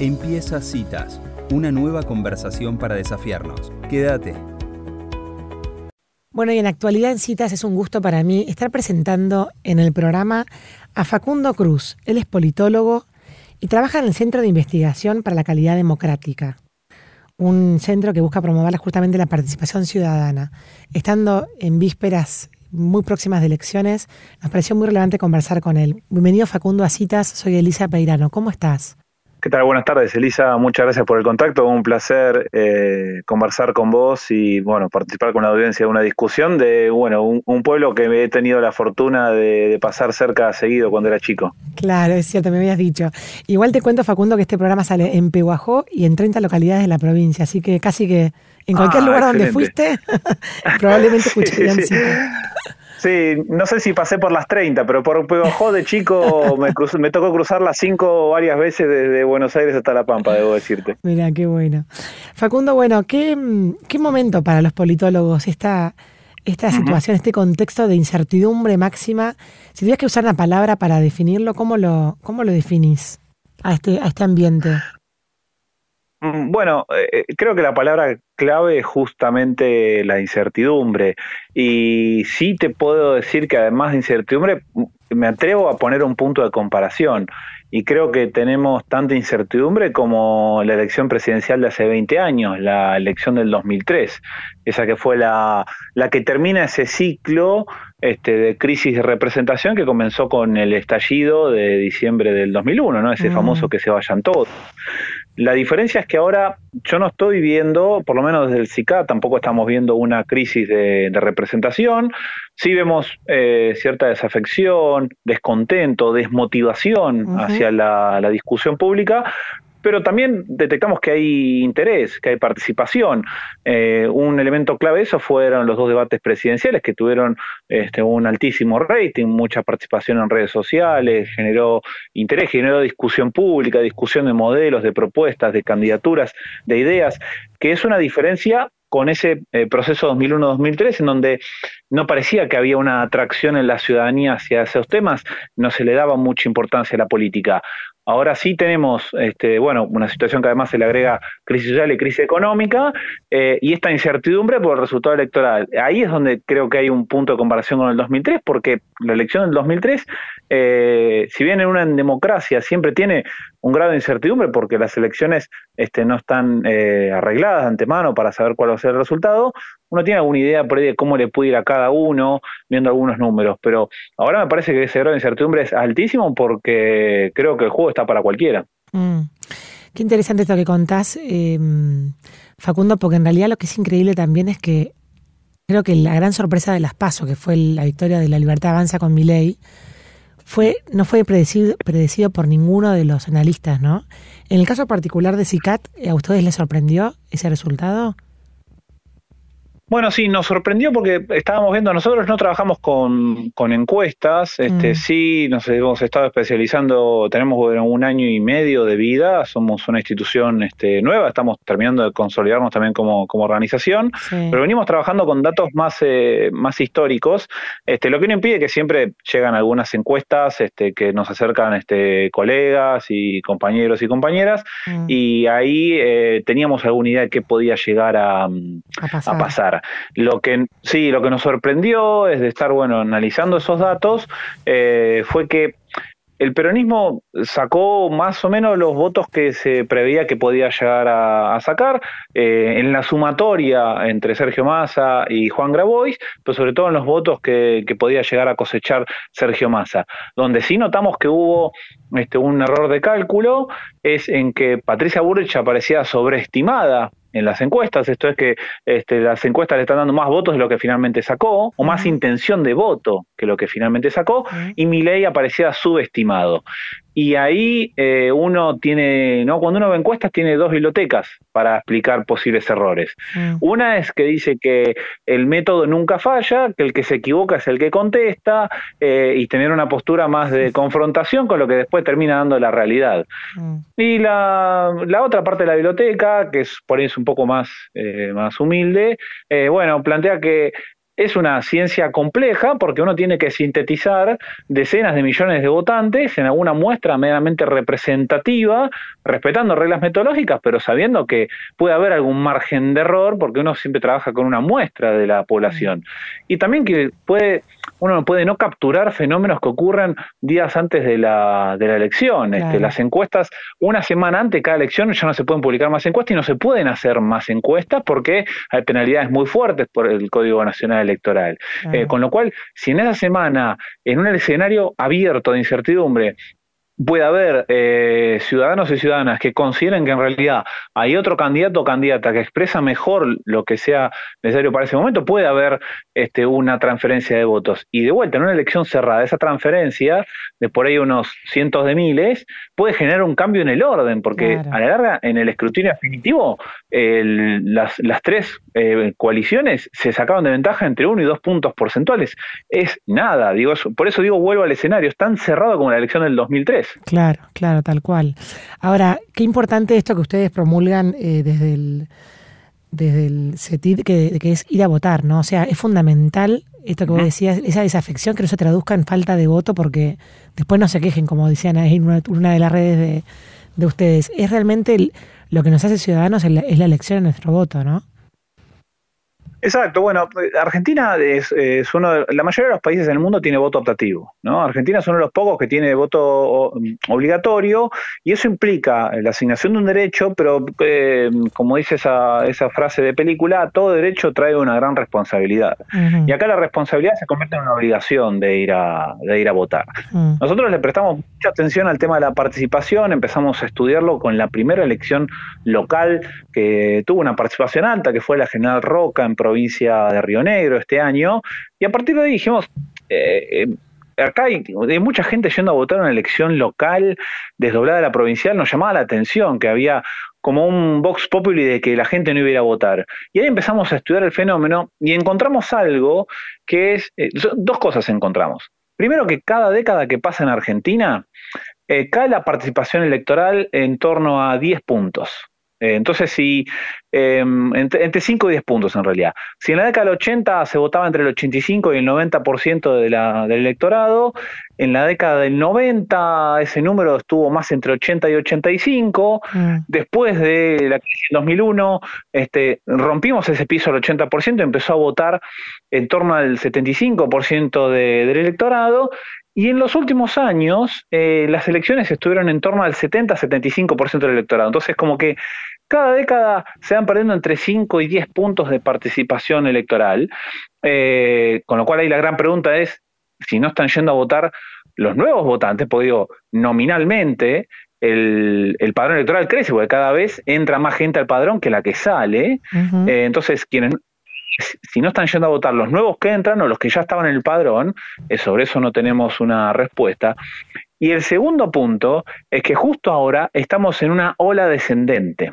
Empieza Citas, una nueva conversación para desafiarnos. Quédate. Bueno, y en actualidad en Citas es un gusto para mí estar presentando en el programa a Facundo Cruz. Él es politólogo y trabaja en el Centro de Investigación para la Calidad Democrática, un centro que busca promover justamente la participación ciudadana. Estando en vísperas muy próximas de elecciones, nos pareció muy relevante conversar con él. Bienvenido Facundo a Citas, soy Elisa Peirano. ¿Cómo estás? ¿Qué tal? Buenas tardes, Elisa. Muchas gracias por el contacto. Un placer eh, conversar con vos y, bueno, participar con la audiencia de una discusión de, bueno, un, pueblo que me he tenido la fortuna de, pasar cerca seguido cuando era chico. Claro, es cierto, me habías dicho. Igual te cuento, Facundo, que este programa sale en Pehuajó y en 30 localidades de la provincia, así que casi que en cualquier ah, lugar donde fuiste, probablemente escucharían sí, Sí, no sé si pasé por las 30, pero por Pehuajó de chico me, me tocó cruzar las 5 varias veces desde Buenos Aires hasta La Pampa, debo decirte. Mira, qué bueno. Facundo, bueno, ¿qué, qué momento para los politólogos esta, esta situación, este contexto de incertidumbre máxima? Si tuvieras que usar una palabra para definirlo, ¿cómo lo, cómo lo definís a este, a este ambiente? Mm, bueno, eh, eh, creo que la palabra clave es justamente la incertidumbre. Y sí te puedo decir que además de incertidumbre, mm, me atrevo a poner un punto de comparación. Y creo que tenemos tanta incertidumbre como la elección presidencial de hace 20 años, la elección del 2003, esa que fue la, la que termina ese ciclo este, de crisis de representación que comenzó con el estallido de diciembre del 2001, ¿no? ese mm. famoso que se vayan todos. La diferencia es que ahora yo no estoy viendo, por lo menos desde el SICA, tampoco estamos viendo una crisis de, representación. Sí vemos eh, cierta desafección, descontento, desmotivación hacia la, la, discusión pública, pero también detectamos que hay interés, que hay participación. Eh, un elemento clave de eso fueron los dos debates presidenciales que tuvieron este, un altísimo rating, mucha participación en redes sociales, generó interés, generó discusión pública, discusión de modelos, de propuestas, de candidaturas, de ideas, que es una diferencia con ese eh, proceso 2001-2003, en donde no parecía que había una atracción en la ciudadanía hacia esos temas, no se le daba mucha importancia a la política. Ahora sí tenemos, este, bueno, una situación que además se le agrega crisis social y crisis económica eh, y esta incertidumbre por el resultado electoral. Ahí es donde creo que hay un punto de comparación con el 2003, porque la elección del 2003, eh, si bien en una democracia siempre tiene un grado de incertidumbre porque las elecciones este, no están eh, arregladas de antemano para saber cuál va a ser el resultado, uno tiene alguna idea por ahí de cómo le puede ir a cada uno, viendo algunos números, pero ahora me parece que ese grado de incertidumbre es altísimo porque creo que el juego está para cualquiera. Mm. Qué interesante esto que contás, eh, Facundo, porque en realidad lo que es increíble también es que creo que la gran sorpresa de las PASO, que fue la victoria de la libertad avanza con mi ley, fue, no fue predecido, predecido por ninguno de los analistas, ¿no? En el caso particular de CICAT, ¿a ustedes les sorprendió ese resultado? Bueno, sí, nos sorprendió porque estábamos viendo, nosotros no trabajamos con, con encuestas, este, mm. sí, nos hemos estado especializando, tenemos un año y medio de vida, somos una institución este, nueva, estamos terminando de consolidarnos también como, como organización, pero venimos trabajando con datos más, eh, más históricos, este, lo que no impide que siempre llegan algunas encuestas este, que nos acercan este, colegas y compañeros y compañeras, mm. y ahí eh, teníamos alguna idea de qué podía llegar a, A pasar. Lo que sí, lo que nos sorprendió es de estar bueno analizando esos datos eh, fue que el peronismo sacó más o menos los votos que se preveía que podía llegar a, sacar eh, en la sumatoria entre Sergio Massa y Juan Grabois, pero sobre todo en los votos que, podía llegar a cosechar Sergio Massa. Donde sí notamos que hubo este, un error de cálculo es en que Patricia Burrich aparecía sobreestimada en las encuestas. Esto es que este, las encuestas le están dando más votos de lo que finalmente sacó, o más intención de voto que lo que finalmente sacó, y mi ley aparecía subestimado. Y ahí eh, uno tiene, ¿no? Cuando uno ve encuestas, tiene dos bibliotecas para explicar posibles errores. Mm. Una es que dice que el método nunca falla, que el que se equivoca es el que contesta, eh, y tener una postura más de confrontación con lo que después termina dando la realidad. Mm. Y la, la, otra parte de la biblioteca, que es por ahí es un poco más, eh, más humilde, bueno, plantea que es una ciencia compleja porque uno tiene que sintetizar decenas de millones de votantes en alguna muestra medianamente representativa, respetando reglas metodológicas, pero sabiendo que puede haber algún margen de error porque uno siempre trabaja con una muestra de la población. Y también que puede uno puede no capturar fenómenos que ocurran días antes de la, de la elección. Este, las encuestas, una semana antes de cada elección ya no se pueden publicar más encuestas y no se pueden hacer más encuestas porque hay penalidades muy fuertes por el Código Nacional Electoral. Eh, con lo cual, si en esa semana, en un escenario abierto de incertidumbre, puede haber eh, ciudadanos y ciudadanas que consideren que en realidad hay otro candidato o candidata que expresa mejor lo que sea necesario para ese momento, puede haber este, una transferencia de votos. Y de vuelta, en una elección cerrada, esa transferencia de por ahí unos cientos de miles puede generar un cambio en el orden, porque a la larga, en el escrutinio definitivo, las, las, tres eh, coaliciones se sacaban de ventaja entre uno y dos puntos porcentuales. Es nada, digo, por eso digo, vuelvo al escenario, es tan cerrado como la elección del 2003. Claro, claro, tal cual. Ahora, qué importante esto que ustedes promulgan eh, desde el desde el CETID, que, es ir a votar, ¿no? O sea, es fundamental esto que vos decías, esa desafección que no se traduzca en falta de voto, porque después no se quejen, como decían ahí en una, de las redes de, de ustedes. Es realmente lo que nos hace ciudadanos es la elección de nuestro voto, ¿no? Exacto, bueno, Argentina es, uno de, la mayoría de los países del mundo tiene voto optativo, ¿no? Argentina es uno de los pocos que tiene voto obligatorio y eso implica la asignación de un derecho, pero eh, como dice esa, esa frase de película, todo derecho trae una gran responsabilidad. Y acá la responsabilidad se convierte en una obligación de ir a, de ir a votar. Nosotros le prestamos mucha atención al tema de la participación, empezamos a estudiarlo con la primera elección local que tuvo una participación alta, que fue la General Roca en provincia provincia de Río Negro este año, y a partir de ahí dijimos, eh, eh, acá hay, mucha gente yendo a votar en una elección local desdoblada de la provincial, nos llamaba la atención que había como un vox populi de que la gente no iba a ir a votar. Y ahí empezamos a estudiar el fenómeno y encontramos algo que es, eh, dos cosas encontramos. Primero que cada década que pasa en Argentina, cae la participación electoral en torno a 10 puntos. Eh, entonces, si em, entre, 5 y 10 puntos en realidad. Si en la década del 80 se votaba entre el 85 y el 90% de la, del electorado, en la década del 90 ese número estuvo más entre 80 y 85. Mm. Después de la crisis en 2001, este, rompimos ese piso al 80%, empezó a votar en torno al 75% de, del electorado y en los últimos años, eh, las elecciones estuvieron en torno al 70-75% del electorado. Entonces, como que cada década se van perdiendo entre 5 y 10 puntos de participación electoral. Eh, con lo cual, ahí la gran pregunta es: si no están yendo a votar los nuevos votantes, porque digo, nominalmente, el, padrón electoral crece, porque cada vez entra más gente al padrón que la que sale. Eh, entonces, quienes si no están yendo a votar los nuevos que entran o los que ya estaban en el padrón, eh, sobre eso no tenemos una respuesta. Y el segundo punto es que justo ahora estamos en una ola descendente.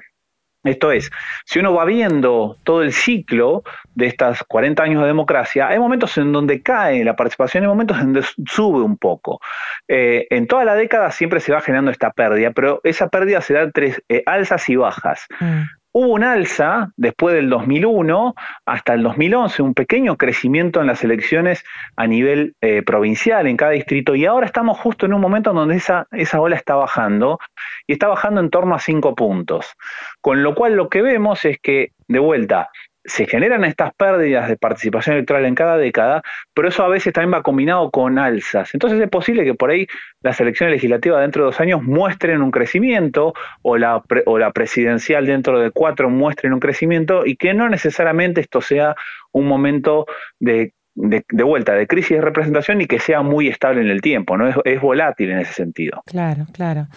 Esto es, si uno va viendo todo el ciclo de estas 40 años de democracia, hay momentos en donde cae la participación, hay momentos en donde sube un poco. Eh, en toda la década siempre se va generando esta pérdida, pero esa pérdida se da entre eh, alzas y bajas. Mm. Hubo un alza después del 2001 hasta el 2011, un pequeño crecimiento en las elecciones a nivel eh, provincial en cada distrito y ahora estamos justo en un momento en donde esa, esa ola está bajando y está bajando en torno a cinco puntos. Con lo cual lo que vemos es que, de vuelta, se generan estas pérdidas de participación electoral en cada década, pero eso a veces también va combinado con alzas. Entonces es posible que por ahí las elecciones legislativas dentro de dos años muestren un crecimiento o la, o la presidencial dentro de cuatro muestren un crecimiento y que no necesariamente esto sea un momento de de, vuelta, de crisis de representación y que sea muy estable en el tiempo, ¿no? Es, volátil en ese sentido. Claro, claro.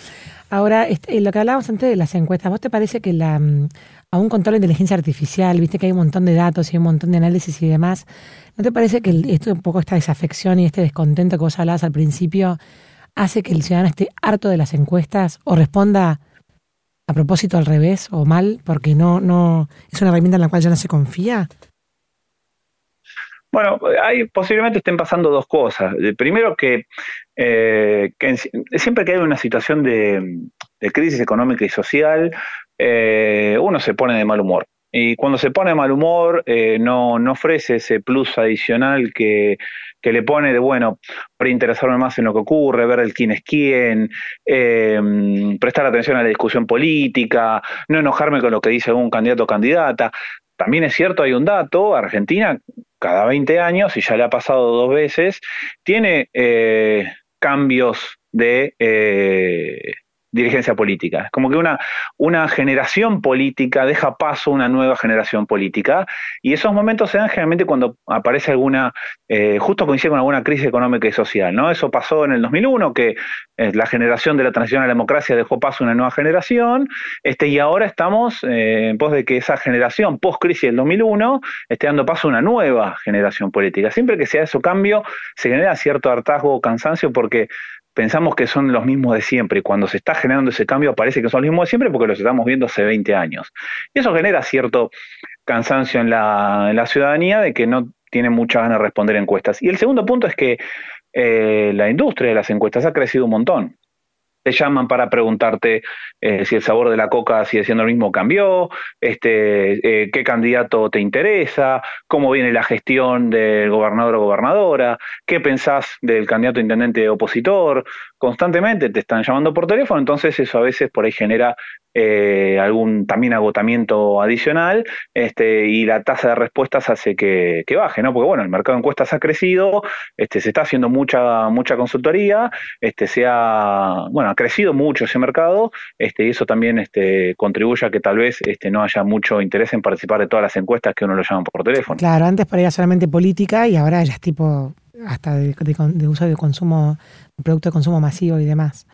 Ahora, este, lo que hablábamos antes de las encuestas, ¿vos te parece que la, mm, aún con toda la inteligencia artificial, viste que hay un montón de datos y un montón de análisis y demás, ¿no te parece que esto un poco esta desafección y este descontento que vos hablabas al principio hace que el ciudadano esté harto de las encuestas o responda a propósito al revés o mal porque no, no es una herramienta en la cual ya no se confía? Bueno, hay, posiblemente estén pasando dos cosas. Primero que, eh, siempre que hay una situación de crisis económica y social, eh, uno se pone de mal humor. y cuando se pone mal humor eh, no, no ofrece ese plus adicional que, que le pone de, bueno, para interesarme más en lo que ocurre, ver el quién es quién, eh, prestar atención a la discusión política, no enojarme con lo que dice algún candidato o candidata. También es cierto, hay un dato, Argentina cada 20 años, y ya le ha pasado dos veces, tiene eh, cambios de eh, dirigencia política. Es como que una, una generación política deja paso a una nueva generación política y esos momentos se dan generalmente cuando aparece alguna, eh, justo coincide con alguna crisis económica y social, ¿no? Eso pasó en el 2001, que eh, la generación de la transición a la democracia dejó paso a una nueva generación, este, y ahora estamos eh, en pos de que esa generación post-crisis del 2001 esté dando paso a una nueva generación política. Siempre que sea eso cambio, se genera cierto hartazgo o cansancio porque pensamos que son los mismos de siempre y cuando se está generando ese cambio parece que son los mismos de siempre porque los estamos viendo hace 20 años. Y eso genera cierto cansancio en la, en la ciudadanía de que no tiene muchas ganas de responder encuestas. Y el segundo punto es que eh, la industria de las encuestas ha crecido un montón te llaman para preguntarte eh, si el sabor de la coca sigue siendo el mismo cambió, este, eh, qué candidato te interesa, cómo viene la gestión del gobernador o gobernadora, qué pensás del candidato intendente opositor, constantemente te están llamando por teléfono, entonces eso a veces por ahí genera eh, algún también agotamiento adicional este, y la tasa de respuestas hace que, baje, ¿no? Porque bueno, el mercado de encuestas ha crecido, este, se está haciendo mucha, mucha consultoría, este, se ha, bueno, ha crecido mucho ese mercado, este, y eso también este, contribuye a que tal vez este, no haya mucho interés en participar de todas las encuestas que uno lo llama por teléfono. Claro, antes para solamente política y ahora ya es tipo hasta de, de uso de consumo, producto de consumo masivo y demás.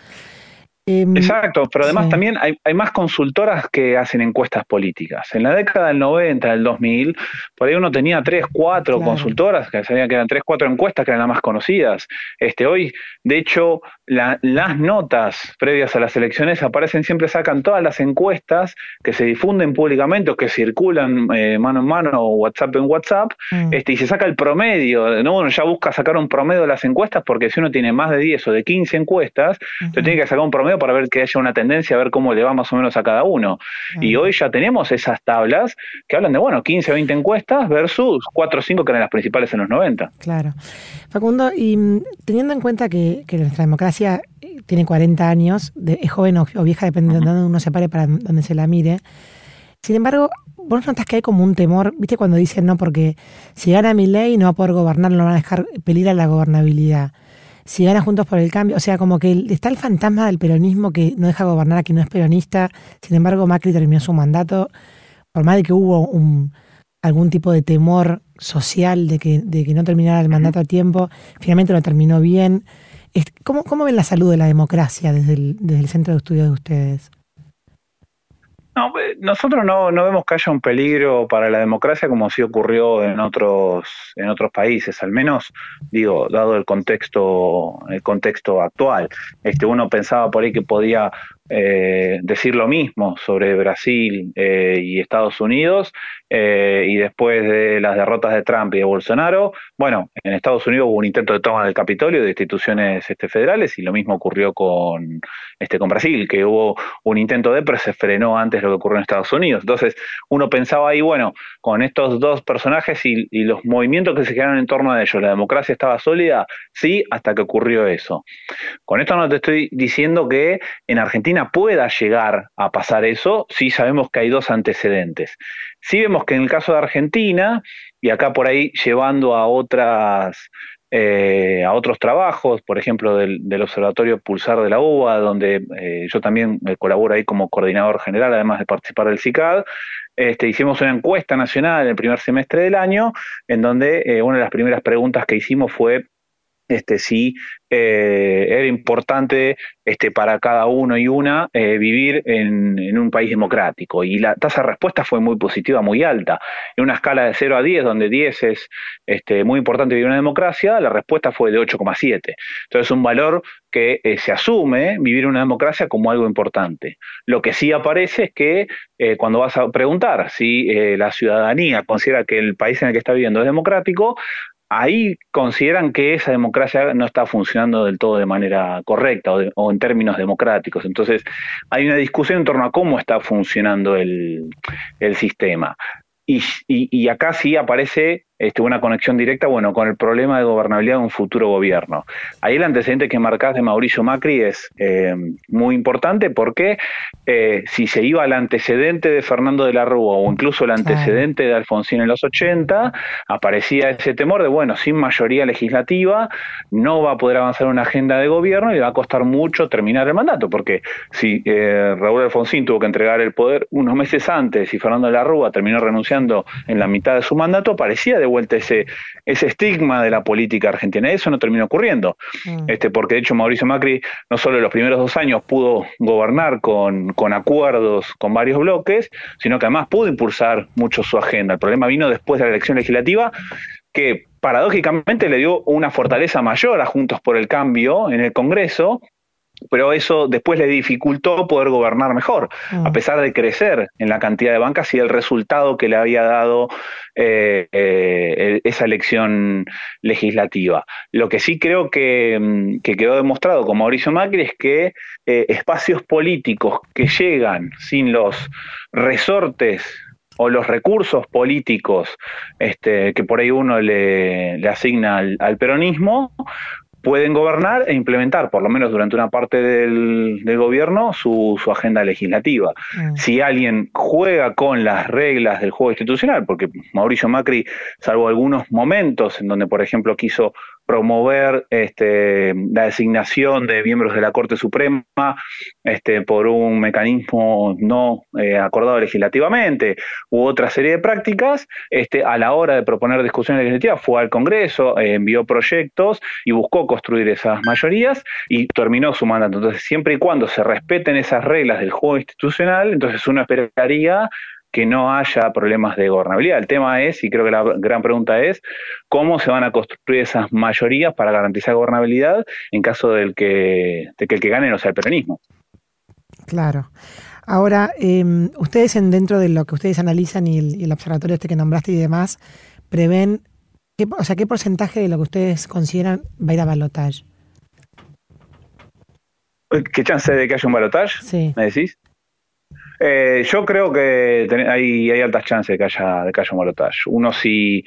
Em, Exacto, pero además también hay, más consultoras que hacen encuestas políticas. En la década del 90, del 2000, por ahí uno tenía tres, cuatro consultoras, que sabían que eran tres, cuatro encuestas que eran las más conocidas. Este, hoy, de hecho, las notas previas a las elecciones aparecen, siempre sacan todas las encuestas que se difunden públicamente o que circulan eh, mano en mano o WhatsApp en WhatsApp, mm. este, y se saca el promedio. ¿no? Uno ya busca sacar un promedio de las encuestas porque si uno tiene más de 10 o de 15 encuestas, uh tiene que sacar un promedio para ver que haya una tendencia, a ver cómo le va más o menos a cada uno. Y hoy ya tenemos esas tablas que hablan de, bueno, 15 o 20 encuestas versus 4 o 5 que eran las principales en los 90. Claro. Facundo, y mm, teniendo en cuenta que, nuestra democracia eh, tiene 40 años, es joven o, vieja, dependiendo de donde uno se pare para donde se la mire, sin embargo, vos notas que hay como un temor, viste cuando dicen, no, porque si gana mi ley no va a poder gobernar, no van a dejar peligrar la gobernabilidad si gana Juntos por el Cambio, o sea, como que está el fantasma del peronismo que no deja gobernar a quien no es peronista, sin embargo Macri terminó su mandato, por más de que hubo un, algún tipo de temor social de que, de que no terminara el mandato a tiempo, finalmente lo terminó bien. ¿Cómo, cómo ven la salud de la democracia desde el, desde el centro de estudio de ustedes? No, eh, nosotros no, no, vemos que haya un peligro para la democracia como sí ocurrió en otros, en otros países, al menos, digo, dado el contexto, el contexto actual. Este, uno pensaba por ahí que podía eh, decir lo mismo sobre Brasil eh, y Estados Unidos eh, y después de las derrotas de Trump y de Bolsonaro, bueno, en Estados Unidos hubo un intento de toma del Capitolio de instituciones este, federales y lo mismo ocurrió con, este, con Brasil, que hubo un intento de, pero se frenó antes lo que ocurrió en Estados Unidos. Entonces uno pensaba ahí, bueno, con estos dos personajes y, los movimientos que se quedaron en torno a ellos, la democracia estaba sólida, sí, hasta que ocurrió eso. Con esto no te estoy diciendo que en Argentina pueda llegar a pasar eso, sí sabemos que hay dos antecedentes. Sí vemos que en el caso de Argentina, y acá por ahí llevando a otras eh, a otros trabajos, por ejemplo, del, Observatorio Pulsar de la UBA, donde eh, yo también colaboro ahí como coordinador general, además de participar del CICAD. Este, hicimos una encuesta nacional en el primer semestre del año, en donde eh, una de las primeras preguntas que hicimos fue este, si eh, era importante este, para cada uno y una eh, vivir en, un país democrático. Y la tasa de respuesta fue muy positiva, muy alta. En una escala de 0 a 10, donde 10 es este, muy importante vivir en una democracia, la respuesta fue de 8,7. Entonces, un valor que eh, se asume vivir en una democracia como algo importante. Lo que sí aparece es que cuando vas a preguntar si la ciudadanía considera que el país en el que está viviendo es democrático, ahí consideran que esa democracia no está funcionando del todo de manera correcta o, en términos democráticos. Entonces, hay una discusión en torno a cómo está funcionando el, sistema. Y, y, acá sí aparece este, una conexión directa, bueno, con el problema de gobernabilidad de un futuro gobierno. Ahí el antecedente que marcás de Mauricio Macri es eh, muy importante porque eh, si se iba al antecedente de Fernando de la Rúa o incluso el antecedente de Alfonsín en los 80, aparecía ese temor de, bueno, sin mayoría legislativa no va a poder avanzar una agenda de gobierno y le va a costar mucho terminar el mandato, porque si eh, Raúl Alfonsín tuvo que entregar el poder unos meses antes y Fernando de la Rúa terminó renunciando en la mitad de su mandato, parecía de vuelta ese, ese estigma de la política argentina. Eso no terminó ocurriendo, mm. este, porque de hecho Mauricio Macri no solo en los primeros dos años pudo gobernar con, con acuerdos con varios bloques, sino que además pudo impulsar mucho su agenda. El problema vino después de la elección legislativa que paradójicamente le dio una fortaleza mayor a Juntos por el Cambio en el Congreso, pero eso después le dificultó poder gobernar mejor, mm. a pesar de crecer en la cantidad de bancas y el resultado que le había dado eh, eh, esa elección legislativa. Lo que sí creo que, mm, quedó demostrado con Mauricio Macri es que eh, espacios políticos que llegan sin los resortes o los recursos políticos este, que por ahí uno le, asigna al, peronismo, pueden gobernar e implementar, por lo menos durante una parte del, gobierno, su, agenda legislativa. Mm. Si alguien juega con las reglas del juego institucional, porque Mauricio Macri, salvo algunos momentos en donde, por ejemplo, quiso promover este, la designación de miembros de la Corte Suprema este, por un mecanismo no eh, acordado legislativamente u otra serie de prácticas, este, a la hora de proponer discusiones legislativas fue al Congreso, eh, envió proyectos y buscó construir esas mayorías y terminó su mandato. Entonces, siempre y cuando se respeten esas reglas del juego institucional, entonces uno esperaría que no haya problemas de gobernabilidad. El tema es, y creo que la gran pregunta es, cómo se van a construir esas mayorías para garantizar gobernabilidad en caso del que, de que el que gane no sea el peronismo. Claro. Ahora, em, ustedes en, dentro de lo que ustedes analizan y el, observatorio este que nombraste y demás, prevén, qué, o sea, qué porcentaje de lo que ustedes consideran va a ir a balotage. ¿Qué chance de que haya un balotage? Sí. ¿Me decís? Eh, yo creo que hay, altas chances de que haya, de que haya un balotaje. Uno si,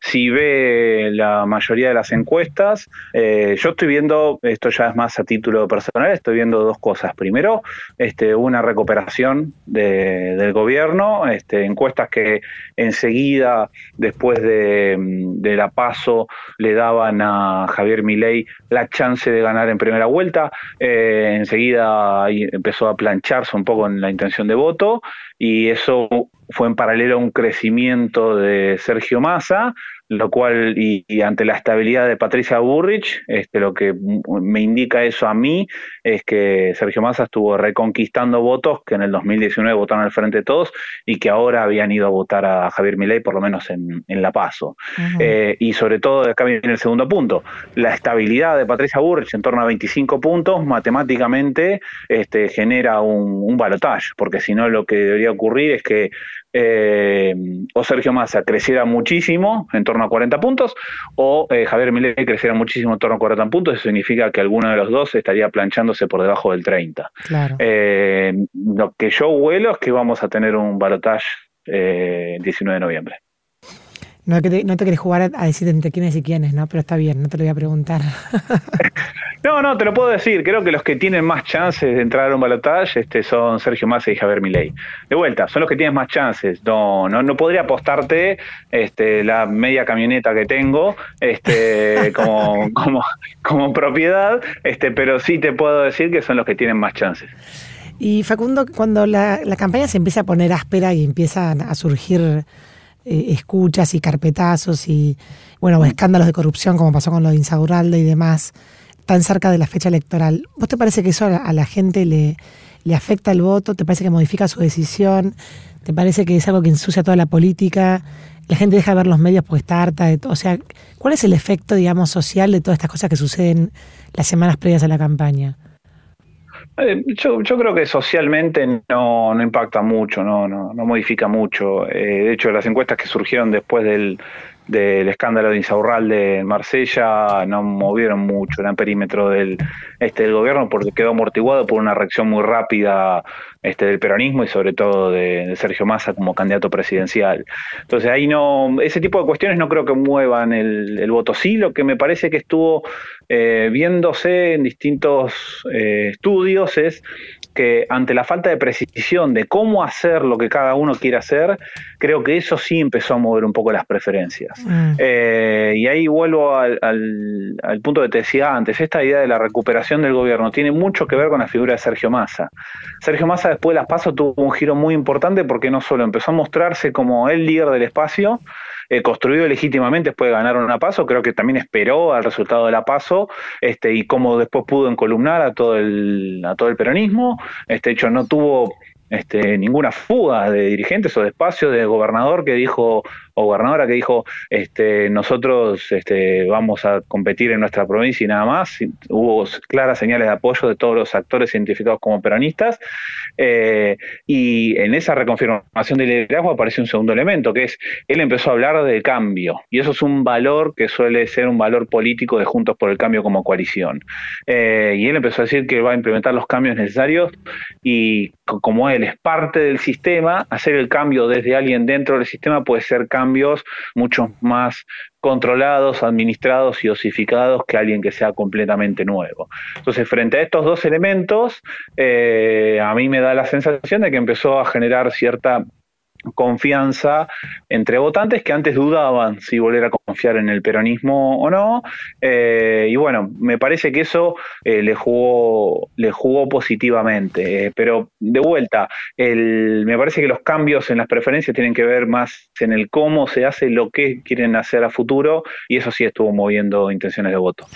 si ve la mayoría de las encuestas, eh, yo estoy viendo, esto ya es más a título personal, estoy viendo dos cosas. Primero, este, una recuperación de, del gobierno, este, encuestas que enseguida, después de, de la paso, le daban a Javier Milei la chance de ganar en primera vuelta. Eh, enseguida empezó a plancharse un poco en la intención de voto y eso fue en paralelo a un crecimiento de Sergio Massa lo cual, y, ante la estabilidad de Patricia Burrich, este, lo que me indica eso a mí es que Sergio Massa estuvo reconquistando votos que en el 2019 votaron al frente de todos y que ahora habían ido a votar a Javier Milei, por lo menos en, La Paso. Eh, y sobre todo, acá viene el segundo punto, la estabilidad de Patricia Burrich en torno a 25 puntos, matemáticamente este, genera un, un balotaje, porque si no lo que debería ocurrir es que eh, o Sergio Massa creciera muchísimo, en torno a 40 puntos, o eh, Javier Milei creciera muchísimo en torno a 40 puntos, eso significa que alguno de los dos estaría planchándose por debajo del 30. Eh, lo que yo huelo es que vamos a tener un balotaje el 19 de noviembre. No te, no te querés jugar a decir entre quiénes y quiénes, ¿no? Pero está bien, no te lo voy a preguntar. no, no, te lo puedo decir. Creo que los que tienen más chances de entrar a un balotaje este, son Sergio Massa y Javier Milei. De vuelta, son los que tienen más chances. No, no, no podría apostarte este, la media camioneta que tengo este, como, como, como propiedad, este, pero sí te puedo decir que son los que tienen más chances. Y Facundo, cuando la, la campaña se empieza a poner áspera y empiezan a surgir eh, escuchas y carpetazos y, bueno, escándalos de corrupción como pasó con lo de Insaurralde y demás, tan cerca de la fecha electoral. ¿Vos te parece que eso a la, gente le, le afecta el voto? ¿Te parece que modifica su decisión? ¿Te parece que es algo que ensucia toda la política? La gente deja de ver los medios porque está harta. O sea, ¿cuál es el efecto, digamos, social de todas estas cosas que suceden las semanas previas a la campaña? Eh, yo, yo, creo que socialmente no, no impacta mucho, no, no, no modifica mucho. Eh, de hecho, las encuestas que surgieron después del, del escándalo de Insaurralde en Marsella no movieron mucho el perímetro del, este, del gobierno porque quedó amortiguado por una reacción muy rápida este, del peronismo y sobre todo de, Sergio Massa como candidato presidencial. Entonces ahí no, ese tipo de cuestiones no creo que muevan el, voto. Sí, lo que me parece que estuvo eh, viéndose en distintos eh, estudios es que ante la falta de precisión de cómo hacer lo que cada uno quiere hacer, creo que eso sí empezó a mover un poco las preferencias. Mm. Eh, y ahí vuelvo al, al, punto que te decía antes, esta idea de la recuperación del gobierno tiene mucho que ver con la figura de Sergio Massa. Sergio Massa después de las pasos tuvo un giro muy importante porque no solo empezó a mostrarse como el líder del espacio, eh, construido legítimamente después de ganar una paso, creo que también esperó al resultado de la paso, este, y cómo después pudo encolumnar a todo el, a todo el peronismo, este hecho no tuvo este, ninguna fuga de dirigentes o de espacio de gobernador que dijo o gobernadora que dijo este, nosotros este, vamos a competir en nuestra provincia y nada más. Hubo claras señales de apoyo de todos los actores identificados como peronistas eh, y en esa reconfirmación del liderazgo apareció un segundo elemento que es él empezó a hablar de cambio y eso es un valor que suele ser un valor político de Juntos por el Cambio como coalición. Eh, y él empezó a decir que va a implementar los cambios necesarios y como él es parte del sistema, hacer el cambio desde alguien dentro del sistema puede ser cambio cambios mucho más controlados, administrados y osificados que alguien que sea completamente nuevo. Entonces, frente a estos dos elementos, eh, a mí me da la sensación de que empezó a generar cierta confianza entre votantes que antes dudaban si volver a confiar en el peronismo o no. Eh, y bueno, me parece que eso eh, le, jugó, le jugó positivamente. Eh, pero de vuelta, el, me parece que los cambios en las preferencias tienen que ver más en el cómo se hace lo que quieren hacer a futuro y eso sí estuvo moviendo intenciones de voto.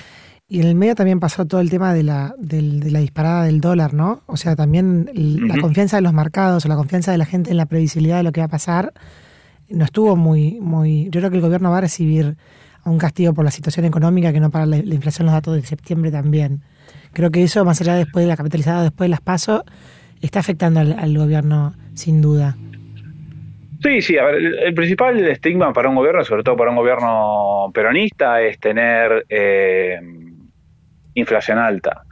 Y en el medio también pasó todo el tema de la, de, la disparada del dólar, ¿no? O sea, también la confianza de los mercados o la confianza de la gente en la previsibilidad de lo que va a pasar no estuvo muy, muy... Yo creo que el gobierno va a recibir un castigo por la situación económica que no para la, inflación los datos de septiembre también. Creo que eso, más allá después de la capitalizada, después de las pasos, está afectando al, gobierno sin duda. Sí, sí, a ver, el, principal estigma para un gobierno, sobre todo para un gobierno peronista, es tener... Eh, inflación alta.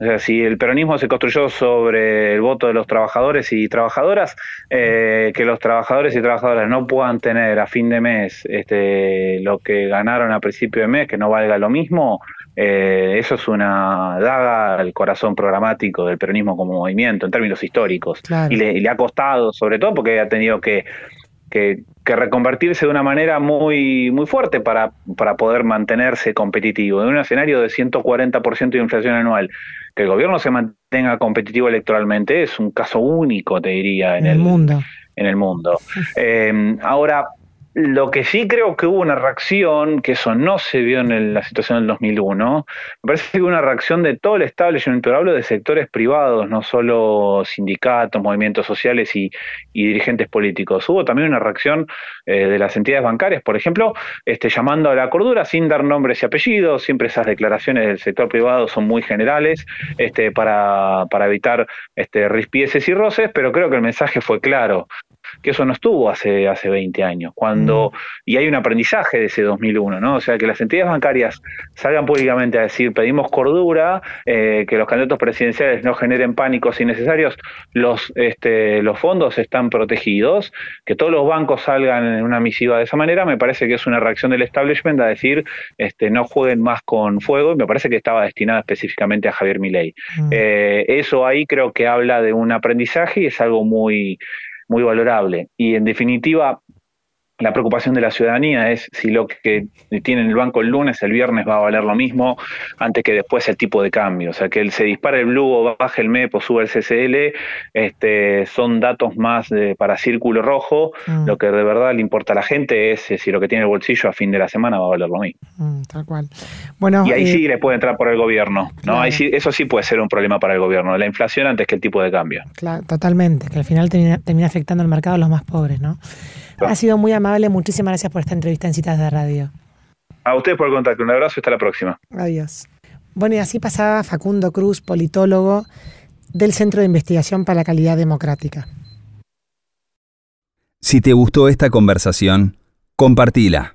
O sea, si el peronismo se construyó sobre el voto de los trabajadores y trabajadoras, eh, que los trabajadores y trabajadoras no puedan tener a fin de mes este, lo que ganaron a principio de mes, que no valga lo mismo, eh, eso es una daga al corazón programático del peronismo como movimiento en términos históricos. Y, le, y, le, ha costado, sobre todo porque ha tenido que que, reconvertirse de una manera muy, muy fuerte para, para poder mantenerse competitivo. En un escenario de 140% de inflación anual, que el gobierno se mantenga competitivo electoralmente es un caso único, te diría, en, el, mundo. En el mundo. Eh, ahora, lo que sí creo que hubo una reacción, que eso no se vio en la situación del 2001, me parece que hubo una reacción de todo el establishment, pero hablo de sectores privados, no solo sindicatos, movimientos sociales y, dirigentes políticos. Hubo también una reacción eh, de las entidades bancarias, por ejemplo, este, llamando a la cordura sin dar nombres y apellidos. Siempre esas declaraciones del sector privado son muy generales este, para, para evitar este, rispieces y roces, pero creo que el mensaje fue claro que eso no estuvo hace, hace 20 años, cuando, mm. y hay un aprendizaje de ese 2001, ¿no? O sea, que las entidades bancarias salgan públicamente a decir, pedimos cordura, eh, que los candidatos presidenciales no generen pánicos innecesarios, los, este, los fondos están protegidos, que todos los bancos salgan en una misiva de esa manera, me parece que es una reacción del establishment a decir, este, no jueguen más con fuego, y me parece que estaba destinada específicamente a Javier Milei. Mm. Eh, eso ahí creo que habla de un aprendizaje y es algo muy muy valorable. Y en definitiva, la preocupación de la ciudadanía es si lo que tiene en el banco el lunes, el viernes va a valer lo mismo antes que después el tipo de cambio. O sea, que se dispare el blue o baje el MEP o sube el CCL, este, son datos más para círculo rojo. Mm. Lo que de verdad le importa a la gente es si lo que tiene el bolsillo a fin de la semana va a valer lo mismo. Mm, tal cual. Bueno, y ahí sí eh, le puede entrar por el gobierno. ¿no? Ahí sí, eso sí puede ser un problema para el gobierno, la inflación antes que el tipo de cambio. Claro, totalmente, que al final termina, termina afectando al mercado a los más pobres, ¿no? Ha sido muy amable, muchísimas gracias por esta entrevista en Citas de Radio. A ustedes por el contacto, un abrazo y hasta la próxima. Adiós. Bueno, y así pasaba Facundo Cruz, politólogo del Centro de Investigación para la Calidad Democrática. Si te gustó esta conversación, compartila.